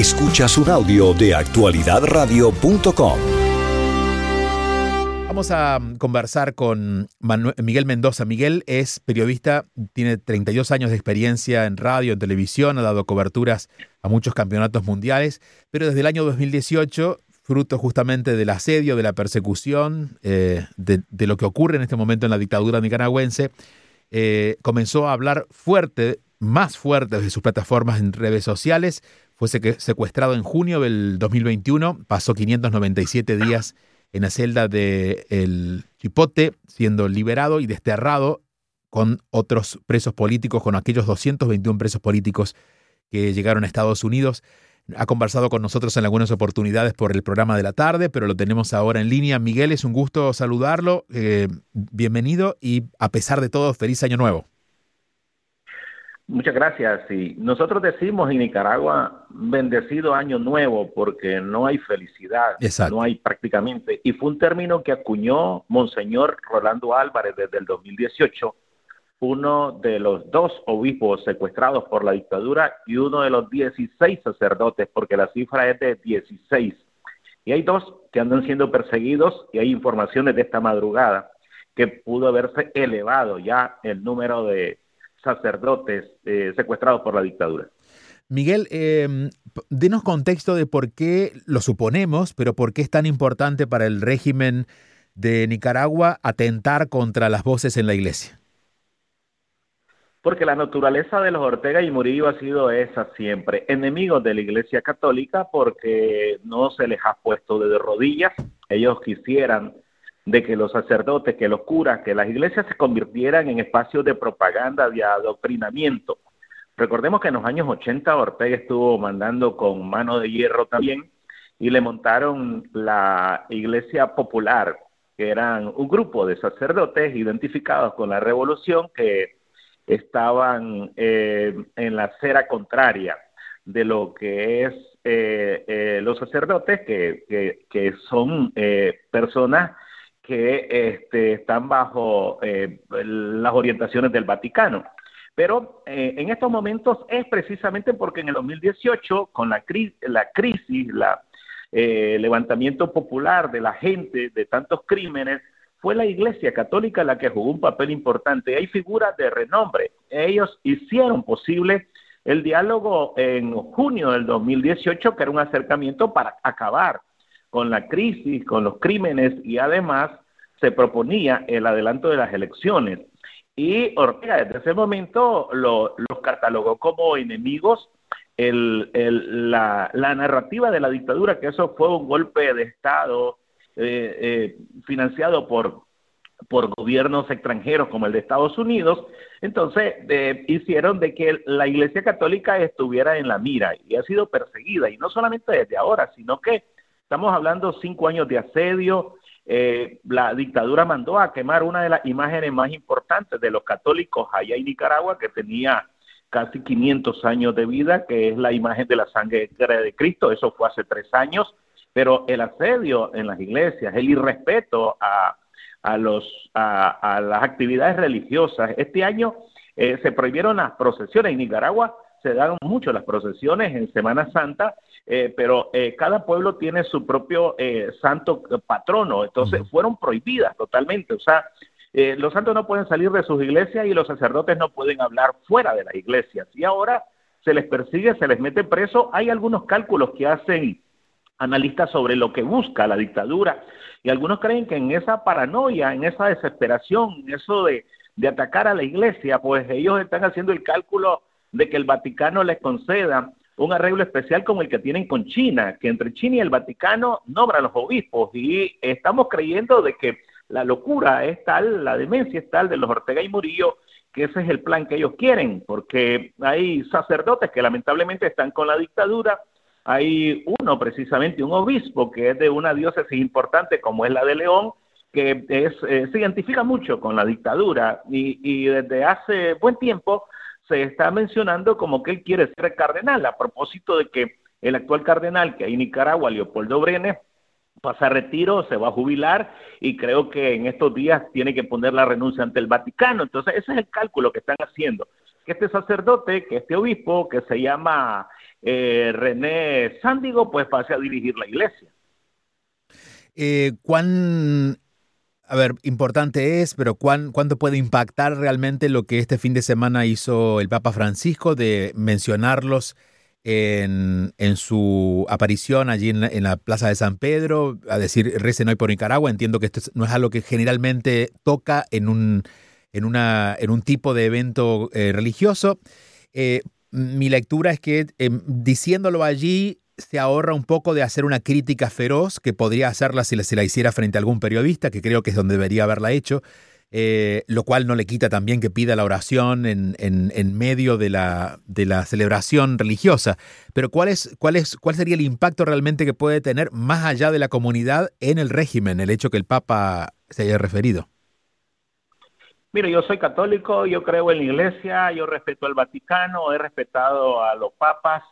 Escuchas un audio de actualidadradio.com. Vamos a conversar con Miguel Mendoza. Miguel es periodista, tiene 32 años de experiencia en radio, en televisión, ha dado coberturas a muchos campeonatos mundiales, pero desde el año 2018, fruto justamente del asedio, de la persecución, eh, de, lo que ocurre en este momento en la dictadura nicaragüense, eh, comenzó a hablar fuerte, más fuerte desde sus plataformas en redes sociales fue secuestrado en junio del 2021, pasó 597 días en la celda de El Chipote, siendo liberado y desterrado con otros presos políticos, con aquellos 221 presos políticos que llegaron a Estados Unidos. Ha conversado con nosotros en algunas oportunidades por el programa de la tarde, pero lo tenemos ahora en línea. Miguel, es un gusto saludarlo. Eh, bienvenido y a pesar de todo, feliz año nuevo. Muchas gracias. Sí, nosotros decimos en Nicaragua bendecido año nuevo porque no hay felicidad, no hay prácticamente. Y fue un término que acuñó Monseñor Rolando Álvarez desde el 2018, uno de los dos obispos secuestrados por la dictadura y uno de los 16 sacerdotes, porque la cifra es de 16. Y hay dos que andan siendo perseguidos y hay informaciones de esta madrugada que pudo haberse elevado ya el número de sacerdotes eh, secuestrados por la dictadura. Miguel, eh, denos contexto de por qué, lo suponemos, pero por qué es tan importante para el régimen de Nicaragua atentar contra las voces en la iglesia. Porque la naturaleza de los Ortega y Murillo ha sido esa siempre, enemigos de la Iglesia Católica porque no se les ha puesto de rodillas, ellos quisieran de que los sacerdotes, que los curas, que las iglesias se convirtieran en espacios de propaganda, de adoctrinamiento. Recordemos que en los años 80 Ortega estuvo mandando con mano de hierro también y le montaron la Iglesia Popular, que eran un grupo de sacerdotes identificados con la revolución que estaban eh, en la acera contraria de lo que es eh, eh, los sacerdotes, que, que, que son personas que este, están bajo eh, las orientaciones del Vaticano. Pero eh, en estos momentos es precisamente porque en el 2018, con la, la crisis, la eh, levantamiento popular de la gente de tantos crímenes, fue la Iglesia Católica la que jugó un papel importante. Hay figuras de renombre. Ellos hicieron posible el diálogo en junio del 2018, que era un acercamiento para acabar con la crisis, con los crímenes y además se proponía el adelanto de las elecciones. Y Ortega desde ese momento los catalogó como enemigos. la, narrativa de la dictadura, que eso fue un golpe de Estado eh, eh, financiado por, por gobiernos extranjeros como el de Estados Unidos, entonces hicieron de que la Iglesia Católica estuviera en la mira y ha sido perseguida, y no solamente desde ahora, sino que Estamos hablando cinco años de asedio. Eh, la dictadura mandó a quemar una de las imágenes más importantes de los católicos allá en Nicaragua, que tenía casi 500 años de vida, que es la imagen de la sangre de Cristo. Eso fue hace tres años. Pero el asedio en las iglesias, el irrespeto a, a, las actividades religiosas. Este año eh, se prohibieron las procesiones en Nicaragua, se dan mucho las procesiones en Semana Santa eh, pero eh, cada pueblo tiene su propio eh, santo patrono, entonces fueron prohibidas totalmente, o sea, los santos no pueden salir de sus iglesias y los sacerdotes no pueden hablar fuera de las iglesias, y ahora se les persigue, se les mete preso, hay algunos cálculos que hacen analistas sobre lo que busca la dictadura, y algunos creen que en esa paranoia, en esa desesperación, en eso de, de atacar a la iglesia, pues ellos están haciendo el cálculo de que el Vaticano les conceda un arreglo especial como el que tienen con China, que entre China y el Vaticano nombran los obispos. Y estamos creyendo de que la locura es tal, la demencia es tal de los Ortega y Murillo, que ese es el plan que ellos quieren, porque hay sacerdotes que lamentablemente están con la dictadura, hay uno precisamente, un obispo que es de una diócesis importante como es la de León, que es, eh, se identifica mucho con la dictadura. Y, y desde hace buen tiempo se está mencionando como que él quiere ser cardenal, a propósito de que el actual cardenal que hay en Nicaragua, Leopoldo Brenes, pasa a retiro, se va a jubilar y creo que en estos días tiene que poner la renuncia ante el Vaticano. Entonces, ese es el cálculo que están haciendo. Que este sacerdote, que este obispo, que se llama eh, René Sándigo pues pase a dirigir la iglesia. Eh, ¿Cuán, a ver, importante es, pero ¿cuán, cuánto puede impactar realmente lo que este fin de semana hizo el Papa Francisco de mencionarlos en, su aparición allí en la, Plaza de San Pedro, a decir recen hoy por Nicaragua? Entiendo que esto no es algo que generalmente toca en un, en un tipo de evento eh, religioso. Eh, mi lectura es que eh, diciéndolo allí se ahorra un poco de hacer una crítica feroz que podría hacerla si la, la hiciera frente a algún periodista, que creo que es donde debería haberla hecho, eh, lo cual no le quita también que pida la oración en, en, en medio de la, de la, celebración religiosa. Pero ¿cuál, es, cuál, es, ¿cuál sería el impacto realmente que puede tener más allá de la comunidad en el régimen, el hecho que el Papa se haya referido? Mire, yo soy católico, yo creo en la iglesia, yo respeto al Vaticano, he respetado a los papas,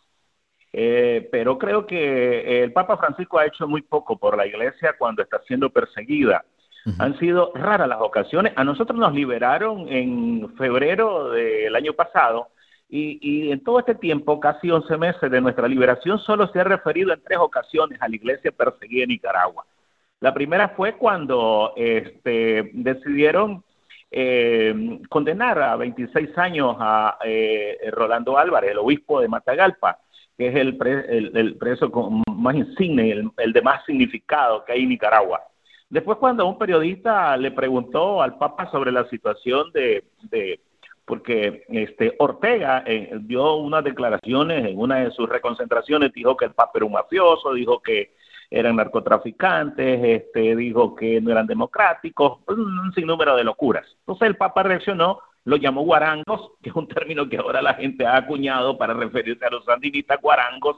eh, pero creo que el Papa Francisco ha hecho muy poco por la iglesia cuando está siendo perseguida. Uh -huh. Han sido raras las ocasiones. A nosotros nos liberaron en febrero del año pasado y, y, en todo este tiempo, casi 11 meses de nuestra liberación, solo se ha referido en tres ocasiones a la iglesia perseguida en Nicaragua. La primera fue cuando este, decidieron eh, condenar a 26 años a eh, Rolando Álvarez, el obispo de Matagalpa, que es el, pre, el, preso más insigne, el, el, de más significado que hay en Nicaragua. Después cuando un periodista le preguntó al Papa sobre la situación de, de porque este Ortega eh, dio unas declaraciones en una de sus reconcentraciones, dijo que el Papa era un mafioso, dijo que eran narcotraficantes, este, dijo que no eran democráticos, un sinnúmero de locuras. Entonces el Papa reaccionó, lo llamó guarangos, que es un término que ahora la gente ha acuñado para referirse a los sandinistas guarangos,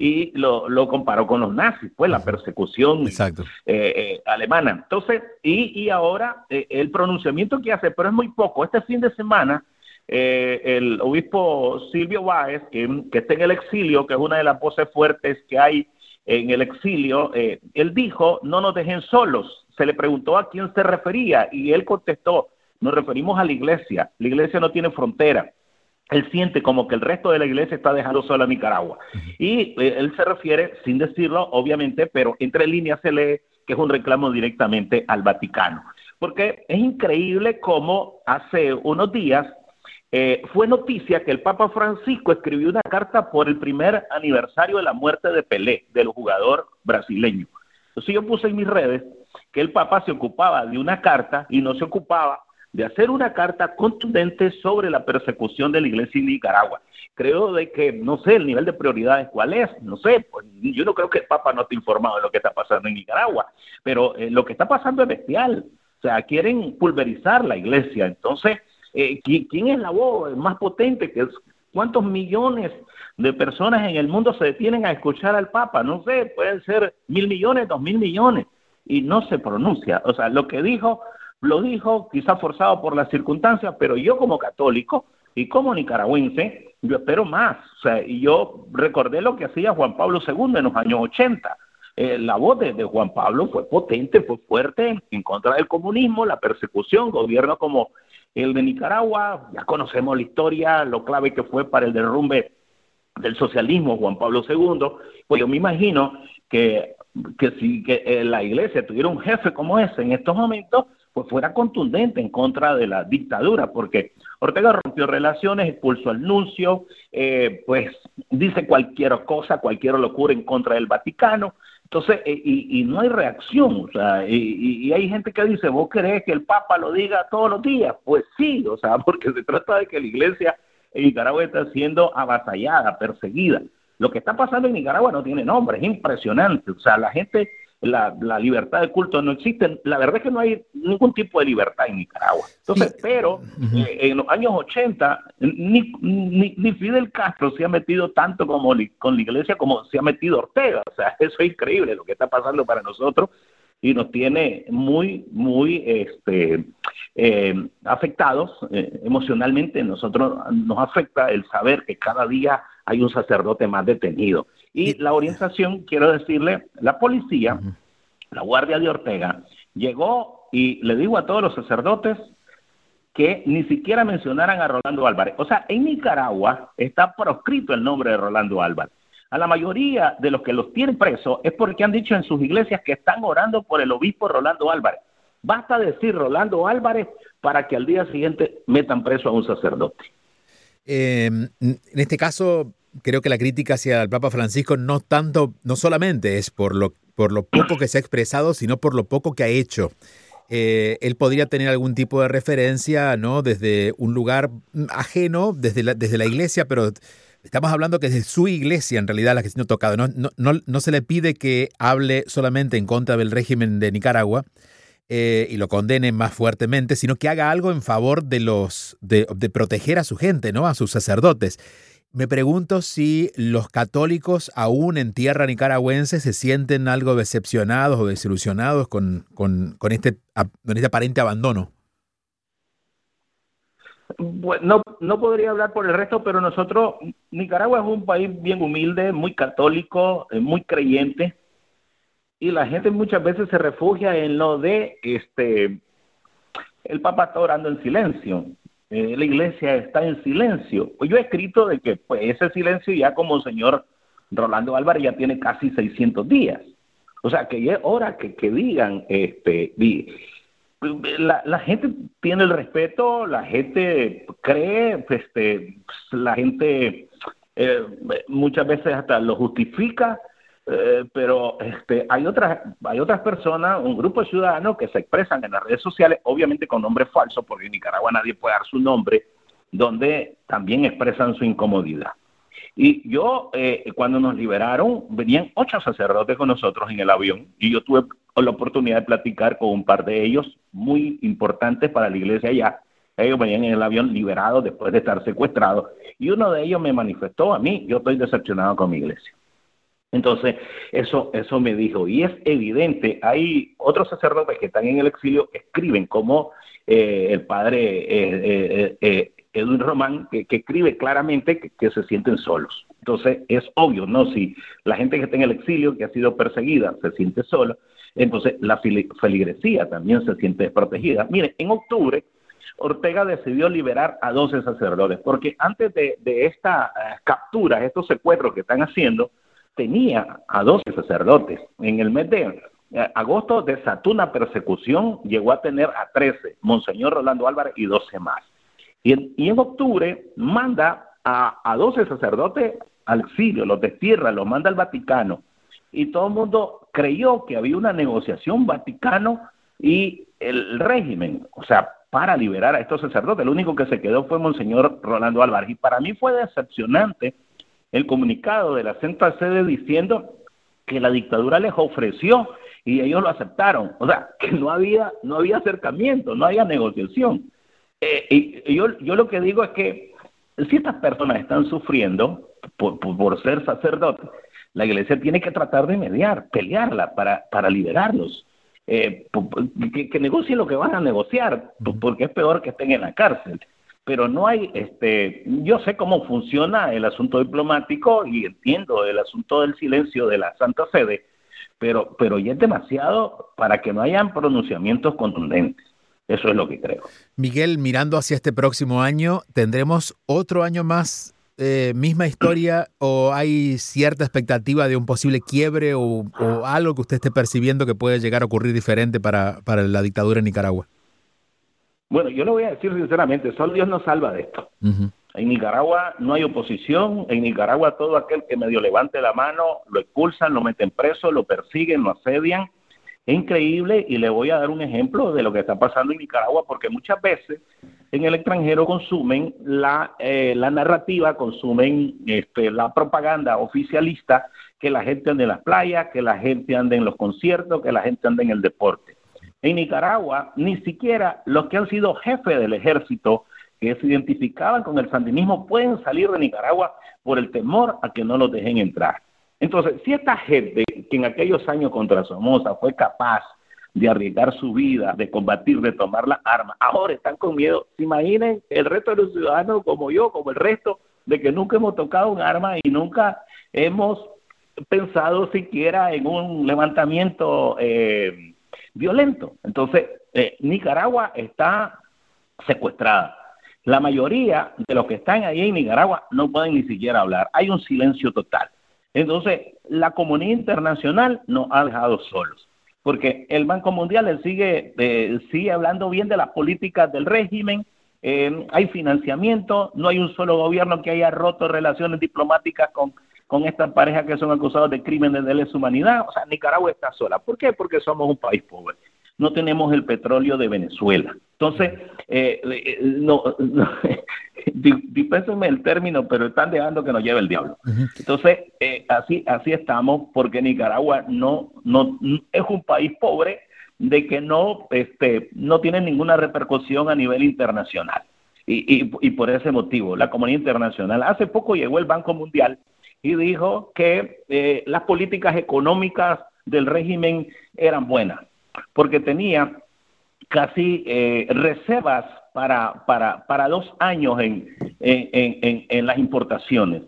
y lo, lo comparó con los nazis, pues la persecución eh, eh, alemana. Entonces, y, y ahora eh, el pronunciamiento que hace, pero es muy poco. Este fin de semana, eh, el obispo Silvio Báez, que, que está en el exilio, que es una de las voces fuertes que hay en el exilio, eh, él dijo, no nos dejen solos. Se le preguntó a quién se refería y él contestó, nos referimos a la iglesia. La iglesia no tiene frontera. Él siente como que el resto de la iglesia está dejando sola a Nicaragua. Y eh, él se refiere, sin decirlo, obviamente, pero entre líneas se lee que es un reclamo directamente al Vaticano. Porque es increíble cómo hace unos días eh, fue noticia que el Papa Francisco escribió una carta por el primer aniversario de la muerte de Pelé, del jugador brasileño. Entonces yo puse en mis redes que el Papa se ocupaba de una carta y no se ocupaba de hacer una carta contundente sobre la persecución de la iglesia en Nicaragua. Creo de que, no sé, el nivel de prioridades cuál es, no sé, pues yo no creo que el Papa no esté informado de lo que está pasando en Nicaragua, pero eh, lo que está pasando es bestial. O sea, quieren pulverizar la iglesia. Entonces, eh, ¿quién es la voz más potente? ¿Cuántos millones de personas en el mundo se detienen a escuchar al Papa? No sé, pueden ser mil millones, dos mil millones, y no se pronuncia. O sea, lo que dijo, lo dijo, quizá forzado por las circunstancias, pero yo como católico y como nicaragüense, yo espero más. O sea, y yo recordé lo que hacía Juan Pablo II en los años 80. Eh, la voz de, de, Juan Pablo fue potente, fue fuerte en contra del comunismo, la persecución, gobierno como el de Nicaragua, ya conocemos la historia, lo clave que fue para el derrumbe del socialismo Juan Pablo II, pues yo me imagino que, que si que, eh, la iglesia tuviera un jefe como ese en estos momentos, pues fuera contundente en contra de la dictadura, porque Ortega rompió relaciones, expulsó al nuncio, eh, pues dice cualquier cosa, cualquier locura en contra del Vaticano, entonces, eh, y, y, no hay reacción, o sea, y, y, hay gente que dice, ¿vos querés que el Papa lo diga todos los días? Pues sí, o sea, porque se trata de que la iglesia en Nicaragua está siendo avasallada, perseguida. Lo que está pasando en Nicaragua no tiene nombre, es impresionante, o sea, la gente la, la, libertad de culto no existe. La verdad es que no hay ningún tipo de libertad en Nicaragua. Entonces, sí. pero eh, en los años 80, ni, ni, ni, Fidel Castro se ha metido tanto como con la iglesia como se ha metido Ortega. O sea, eso es increíble lo que está pasando para nosotros y nos tiene muy, muy este, eh, afectados eh, emocionalmente. Nosotros nos afecta el saber que cada día hay un sacerdote más detenido. Y la orientación, quiero decirle, la policía, la guardia de Ortega, llegó y le digo a todos los sacerdotes que ni siquiera mencionaran a Rolando Álvarez. O sea, en Nicaragua está proscrito el nombre de Rolando Álvarez. A la mayoría de los que los tienen presos es porque han dicho en sus iglesias que están orando por el obispo Rolando Álvarez. Basta decir Rolando Álvarez para que al día siguiente metan preso a un sacerdote. Em, en este caso, creo que la crítica hacia el Papa Francisco no tanto, no solamente es por lo, por lo poco que se ha expresado, sino por lo poco que ha hecho. Eh, él podría tener algún tipo de referencia, ¿no? Desde un lugar ajeno, desde la, desde la iglesia, pero estamos hablando que es su iglesia en realidad la que está tocado. No, no, no, se le pide que hable solamente en contra del régimen de Nicaragua eh, y lo condene más fuertemente, sino que haga algo en favor de los de, de proteger a su gente, ¿no? A sus sacerdotes. Me pregunto si los católicos aún en tierra nicaragüense se sienten algo decepcionados o desilusionados con, con, este, con este aparente abandono. Bueno, no, no podría hablar por el resto, pero nosotros, Nicaragua es un país bien humilde, muy católico, eh, muy creyente, y la gente muchas veces se refugia en lo de, este, el Papa está orando en silencio. Eh, la iglesia está en silencio. Pues yo he escrito de que pues, ese silencio ya como señor Rolando Álvarez ya tiene casi 600 días. O sea, que ya es hora que, que digan, este, la, la, gente tiene el respeto, la gente cree, este, la gente eh, muchas veces hasta lo justifica, eh, pero este, hay otras hay otras personas, un grupo de ciudadanos que se expresan en las redes sociales, obviamente con nombres falsos, porque en Nicaragua nadie puede dar su nombre, donde también expresan su incomodidad. Y yo, eh, cuando nos liberaron, venían ocho sacerdotes con nosotros en el avión y yo tuve la oportunidad de platicar con un par de ellos muy importantes para la iglesia allá. Ellos venían en el avión liberados después de estar secuestrados y uno de ellos me manifestó a mí, yo estoy decepcionado con mi iglesia. Entonces, eso, eso me dijo, y es evidente, hay otros sacerdotes que están en el exilio, escriben como eh, el padre eh, eh, Edwin Román, que, escribe claramente que, se sienten solos. Entonces, es obvio, ¿no? Si la gente que está en el exilio, que ha sido perseguida, se siente sola, entonces la feligresía también se siente desprotegida. Mire, en octubre, Ortega decidió liberar a 12 sacerdotes, porque antes de, de esta captura, estos secuestros que están haciendo, tenía a 12 sacerdotes. En el mes de eh, agosto desató una persecución, llegó a tener a 13, Monseñor Rolando Álvarez y 12 más. Y en, octubre manda a, a 12 sacerdotes al exilio, los destierra, los manda al Vaticano. Y todo el mundo creyó que había una negociación Vaticano y el régimen, o sea, para liberar a estos sacerdotes. El único que se quedó fue Monseñor Rolando Álvarez. Y para mí fue decepcionante el comunicado de la Santa Sede diciendo que la dictadura les ofreció y ellos lo aceptaron. O sea, que no había, no había acercamiento, no había negociación. Eh, y yo, yo lo que digo es que si estas personas están sufriendo por, por, ser sacerdotes, la iglesia tiene que tratar de mediar, pelearla para, para liberarlos. Eh, que, que negocien lo que van a negociar, porque es peor que estén en la cárcel pero no hay, este, yo sé cómo funciona el asunto diplomático y entiendo el asunto del silencio de la Santa Sede, pero, pero ya es demasiado para que no hayan pronunciamientos contundentes. Eso es lo que creo. Miguel, mirando hacia este próximo año, ¿tendremos otro año más eh, misma historia o hay cierta expectativa de un posible quiebre o, algo que usted esté percibiendo que puede llegar a ocurrir diferente para, para la dictadura en Nicaragua? Bueno, yo lo voy a decir sinceramente, solo Dios nos salva de esto. En Nicaragua no hay oposición, en Nicaragua todo aquel que medio levante la mano lo expulsan, lo meten preso, lo persiguen, lo asedian. Es increíble y le voy a dar un ejemplo de lo que está pasando en Nicaragua porque muchas veces en el extranjero consumen la, eh, la narrativa, consumen este, la propaganda oficialista, que la gente ande en las playas, que la gente ande en los conciertos, que la gente ande en el deporte. En Nicaragua, ni siquiera los que han sido jefes del ejército que se identificaban con el sandinismo pueden salir de Nicaragua por el temor a que no los dejen entrar. Entonces, si esta gente que en aquellos años contra Somoza fue capaz de arriesgar su vida, de combatir, de tomar la arma, ahora están con miedo, se imaginen el resto de los ciudadanos como yo, como el resto, de que nunca hemos tocado un arma y nunca hemos pensado siquiera en un levantamiento eh, violento. Entonces, eh, Nicaragua está secuestrada. La mayoría de los que están ahí en Nicaragua no pueden ni siquiera hablar. Hay un silencio total. Entonces, la comunidad internacional nos ha dejado solos, porque el Banco Mundial sigue, eh, sigue hablando bien de las políticas del régimen, eh, hay financiamiento, no hay un solo gobierno que haya roto relaciones diplomáticas con, con estas parejas que son acusados de crímenes de lesa humanidad. O sea, Nicaragua está sola. ¿Por qué? Porque somos un país pobre. No tenemos el petróleo de Venezuela. Entonces, eh, eh no, no el término, pero están dejando que nos lleve el diablo. Entonces, eh, así, así estamos, porque Nicaragua no, no es un país pobre de que no, este, no tiene ninguna repercusión a nivel internacional. Y, y, y, por ese motivo, la comunidad internacional. Hace poco llegó el Banco Mundial y dijo que eh, las políticas económicas del régimen eran buenas, porque tenía casi eh, reservas para, para, para dos años en, en, en, en las importaciones.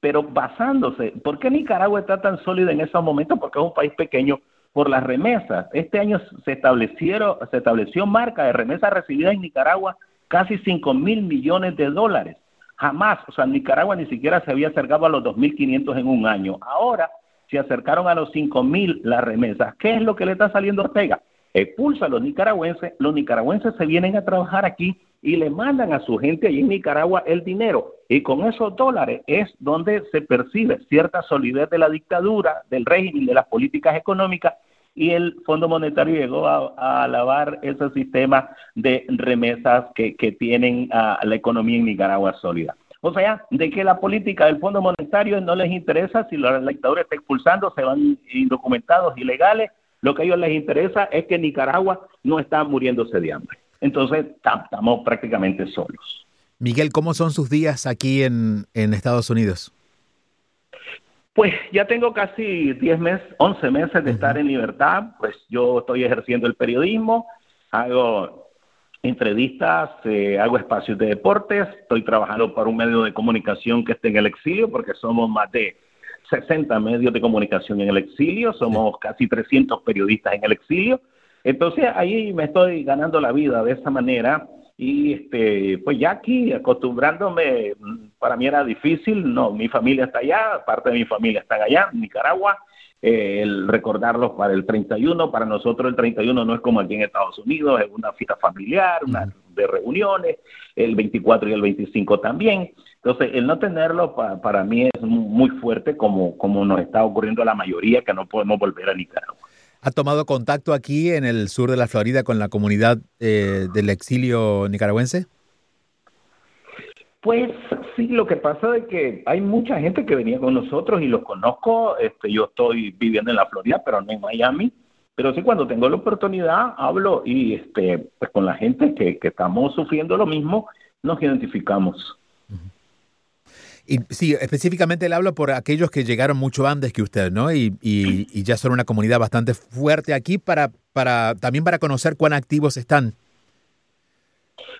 pero basándose, ¿por qué Nicaragua está tan sólida en esos momentos? Porque es un país pequeño por las remesas. Este año se establecieron, se estableció marca de remesas recibidas en Nicaragua casi 5 mil millones de dólares. Jamás, o sea, Nicaragua ni siquiera se había acercado a los 2.500 en un año. Ahora se acercaron a los 5.000 las remesas. ¿Qué es lo que le está saliendo Ortega? Expulsa a los nicaragüenses, los nicaragüenses se vienen a trabajar aquí y le mandan a su gente allí en Nicaragua el dinero. Y con esos dólares es donde se percibe cierta solidez de la dictadura, del régimen, de las políticas económicas y el Fondo Monetario llegó a, alabar ese sistema de remesas que, tienen a la economía en Nicaragua sólida. O sea, de que la política del Fondo Monetario no les interesa si la, dictadura está expulsando, se van indocumentados, ilegales, lo que a ellos les interesa es que Nicaragua no está muriéndose de hambre. Entonces, estamos prácticamente solos. Miguel, ¿cómo son sus días aquí en Estados Unidos? Pues ya tengo casi 10 meses, 11 meses de estar en libertad, pues yo estoy ejerciendo el periodismo, hago entrevistas, eh, hago espacios de deportes, estoy trabajando para un medio de comunicación que esté en el exilio, porque somos más de 60 medios de comunicación en el exilio, somos casi 300 periodistas en el exilio, entonces ahí me estoy ganando la vida de esa manera y este pues ya aquí acostumbrándome para mí era difícil no mi familia está allá parte de mi familia está allá en Nicaragua eh, el recordarlos para el 31 para nosotros el 31 no es como aquí en Estados Unidos es una fiesta familiar una de reuniones el 24 y el 25 también. Entonces el no tenerlo para mí es muy fuerte como como nos está ocurriendo a la mayoría que no podemos volver a Nicaragua ¿Ha tomado contacto aquí en el sur de la Florida con la comunidad eh, del exilio nicaragüense? Pues sí, lo que pasa es que hay mucha gente que venía con nosotros y los conozco. Este, yo estoy viviendo en la Florida, pero no en Miami. Pero sí, cuando tengo la oportunidad, hablo y este, pues con la gente que, que estamos sufriendo lo mismo, nos identificamos. Y sí, específicamente le hablo por aquellos que llegaron mucho antes que usted, ¿no? Y, y, ya son una comunidad bastante fuerte aquí para, para también para conocer cuán activos están.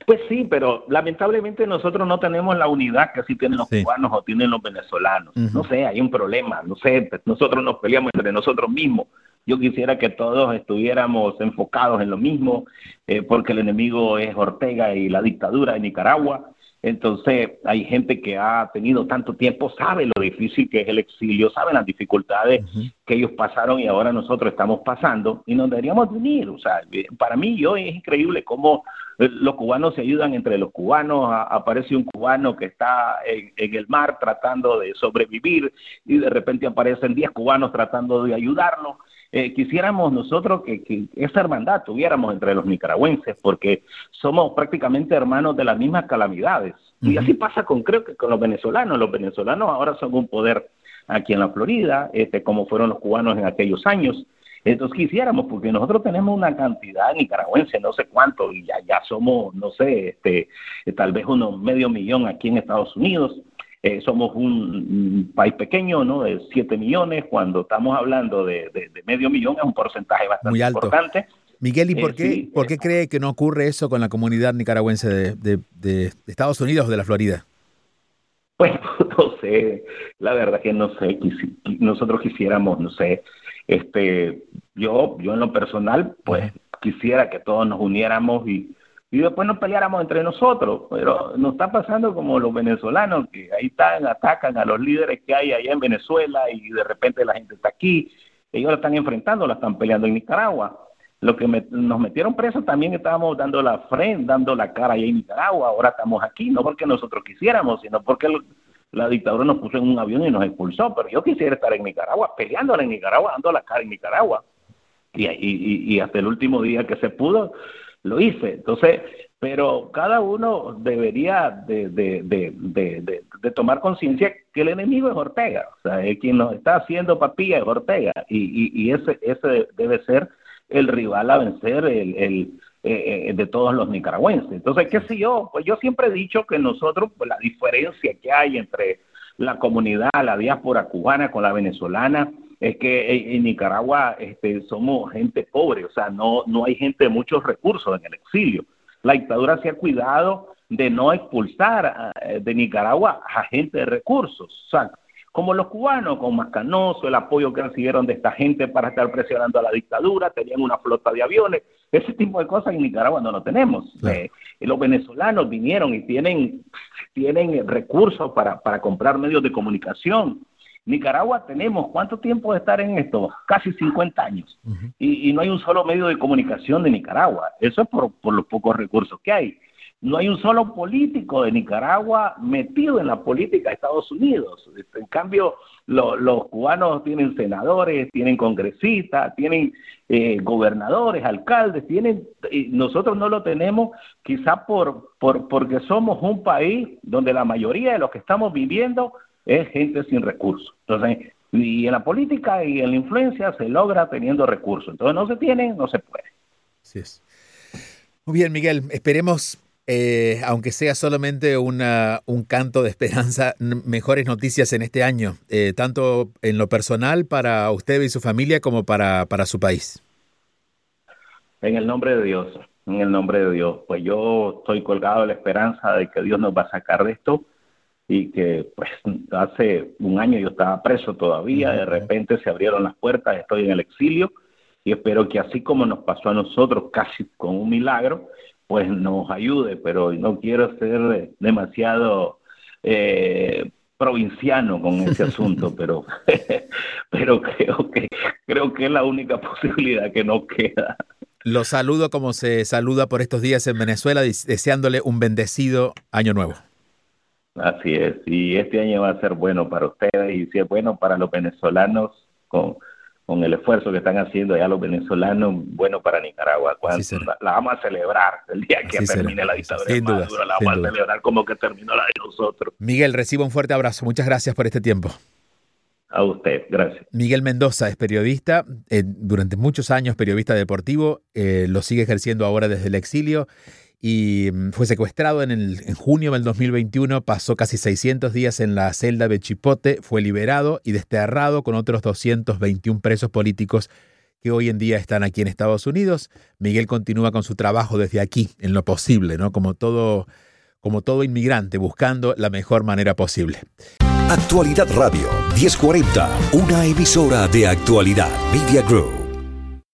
Pues sí, pero lamentablemente nosotros no tenemos la unidad que sí tienen los cubanos o tienen los venezolanos. No sé, hay un problema, no sé, nosotros nos peleamos entre nosotros mismos. Yo quisiera que todos estuviéramos enfocados en lo mismo, eh, porque el enemigo es Ortega y la dictadura de Nicaragua. Entonces, hay gente que ha tenido tanto tiempo, sabe lo difícil que es el exilio, sabe las dificultades que ellos pasaron y ahora nosotros estamos pasando y nos deberíamos unir. O sea, eh, para mí yo es increíble cómo eh, los cubanos se ayudan entre los cubanos. aparece un cubano que está en, en, el mar tratando de sobrevivir y de repente aparecen 10 cubanos tratando de ayudarlo. Eh, quisiéramos nosotros que, esa hermandad tuviéramos entre los nicaragüenses, porque somos prácticamente hermanos de las mismas calamidades. Y así pasa con, creo que con los venezolanos. Los venezolanos ahora son un poder aquí en la Florida, este, como fueron los cubanos en aquellos años. Entonces quisiéramos, porque nosotros tenemos una cantidad de nicaragüenses, no sé cuánto, y ya, ya somos, no sé, este, tal vez unos medio millón aquí en Estados Unidos. Eh, somos un, país pequeño, ¿no? De 7 millones, cuando estamos hablando de, medio millón es un porcentaje bastante importante. Miguel, ¿y por, eh, qué, por qué eh, cree que no ocurre eso con la comunidad nicaragüense de, de, Estados Unidos o de la Florida? Pues no sé, la verdad que no sé, nosotros quisiéramos, no sé, este, yo, yo en lo personal, pues quisiera que todos nos uniéramos y y después nos peleáramos entre nosotros. Pero nos está pasando como los venezolanos, que ahí están, atacan a los líderes que hay allá en Venezuela y de repente la gente está aquí. Ellos la están enfrentando, la están peleando en Nicaragua. Lo que nos metieron presos también estábamos dando la frente, dando la cara allá en Nicaragua. Ahora estamos aquí, no porque nosotros quisiéramos, sino porque la dictadura nos puso en un avión y nos expulsó. Pero yo quisiera estar en Nicaragua, peleándola en Nicaragua, dando la cara en Nicaragua. Y, y, y hasta el último día que se pudo, lo hice. Entonces, pero cada uno debería de, de, de, de tomar conciencia que el enemigo es Ortega, o sea, el quien nos está haciendo papilla es Ortega, y, y, ese, ese debe ser el rival a vencer el, el eh, eh, de todos los nicaragüenses. Entonces, qué sé yo, pues yo siempre he dicho que nosotros, pues la diferencia que hay entre la comunidad, la diáspora cubana con la venezolana, es que en Nicaragua este, somos gente pobre, o sea, no, no hay gente de muchos recursos en el exilio. La dictadura se ha cuidado de no expulsar eh, de Nicaragua a gente de recursos, o sea, como los cubanos, con Mascanoso, el apoyo que recibieron de esta gente para estar presionando a la dictadura, tenían una flota de aviones, ese tipo de cosas en Nicaragua no lo tenemos. Eh, los venezolanos vinieron y tienen, tienen recursos para, para comprar medios de comunicación, Nicaragua tenemos, ¿cuánto tiempo de estar en esto? Casi 50 años. y, no hay un solo medio de comunicación de Nicaragua. Eso es por, los pocos recursos que hay. No hay un solo político de Nicaragua metido en la política de Estados Unidos. En cambio, los cubanos tienen senadores, tienen congresistas, tienen eh, gobernadores, alcaldes, tienen, nosotros no lo tenemos quizá por, por, porque somos un país donde la mayoría de los que estamos viviendo es gente sin recursos. Entonces, y en la política y en la influencia se logra teniendo recursos. Entonces, no se tienen, no se puede. Así es. Muy bien, Miguel, esperemos, eh, aunque sea solamente una, un canto de esperanza, mejores noticias en este año, eh, tanto en lo personal para usted y su familia como para, para su país. En el nombre de Dios, en el nombre de Dios. Pues yo estoy colgado de la esperanza de que Dios nos va a sacar de esto y que pues hace un año yo estaba preso todavía, de repente se abrieron las puertas, estoy en el exilio y espero que así como nos pasó a nosotros casi con un milagro, pues nos ayude, pero no quiero ser demasiado eh, provinciano con ese asunto, pero, pero creo que creo que es la única posibilidad que nos queda. Lo saludo como se saluda por estos días en Venezuela, deseándole un bendecido año nuevo. Así es, y este año va a ser bueno para ustedes y si es bueno para los venezolanos con, con el esfuerzo que están haciendo ya los venezolanos, bueno para Nicaragua. La, vamos a celebrar el día que termine la dictadura sin duda, la vamos a celebrar como que terminó la de nosotros. Miguel, recibo un fuerte abrazo. Muchas gracias por este tiempo. A usted, gracias. Miguel Mendoza es periodista, eh, durante muchos años periodista deportivo, eh, lo sigue ejerciendo ahora desde el exilio y mm, fue secuestrado en, el, en junio del 2021, pasó casi 600 días en la celda de Chipote, fue liberado y desterrado con otros 221 presos políticos que hoy en día están aquí en Estados Unidos. Miguel continúa con su trabajo desde aquí, en lo posible, ¿no? Como todo, como todo inmigrante, buscando la mejor manera posible. Actualidad Radio 1040, una emisora de actualidad Media Group.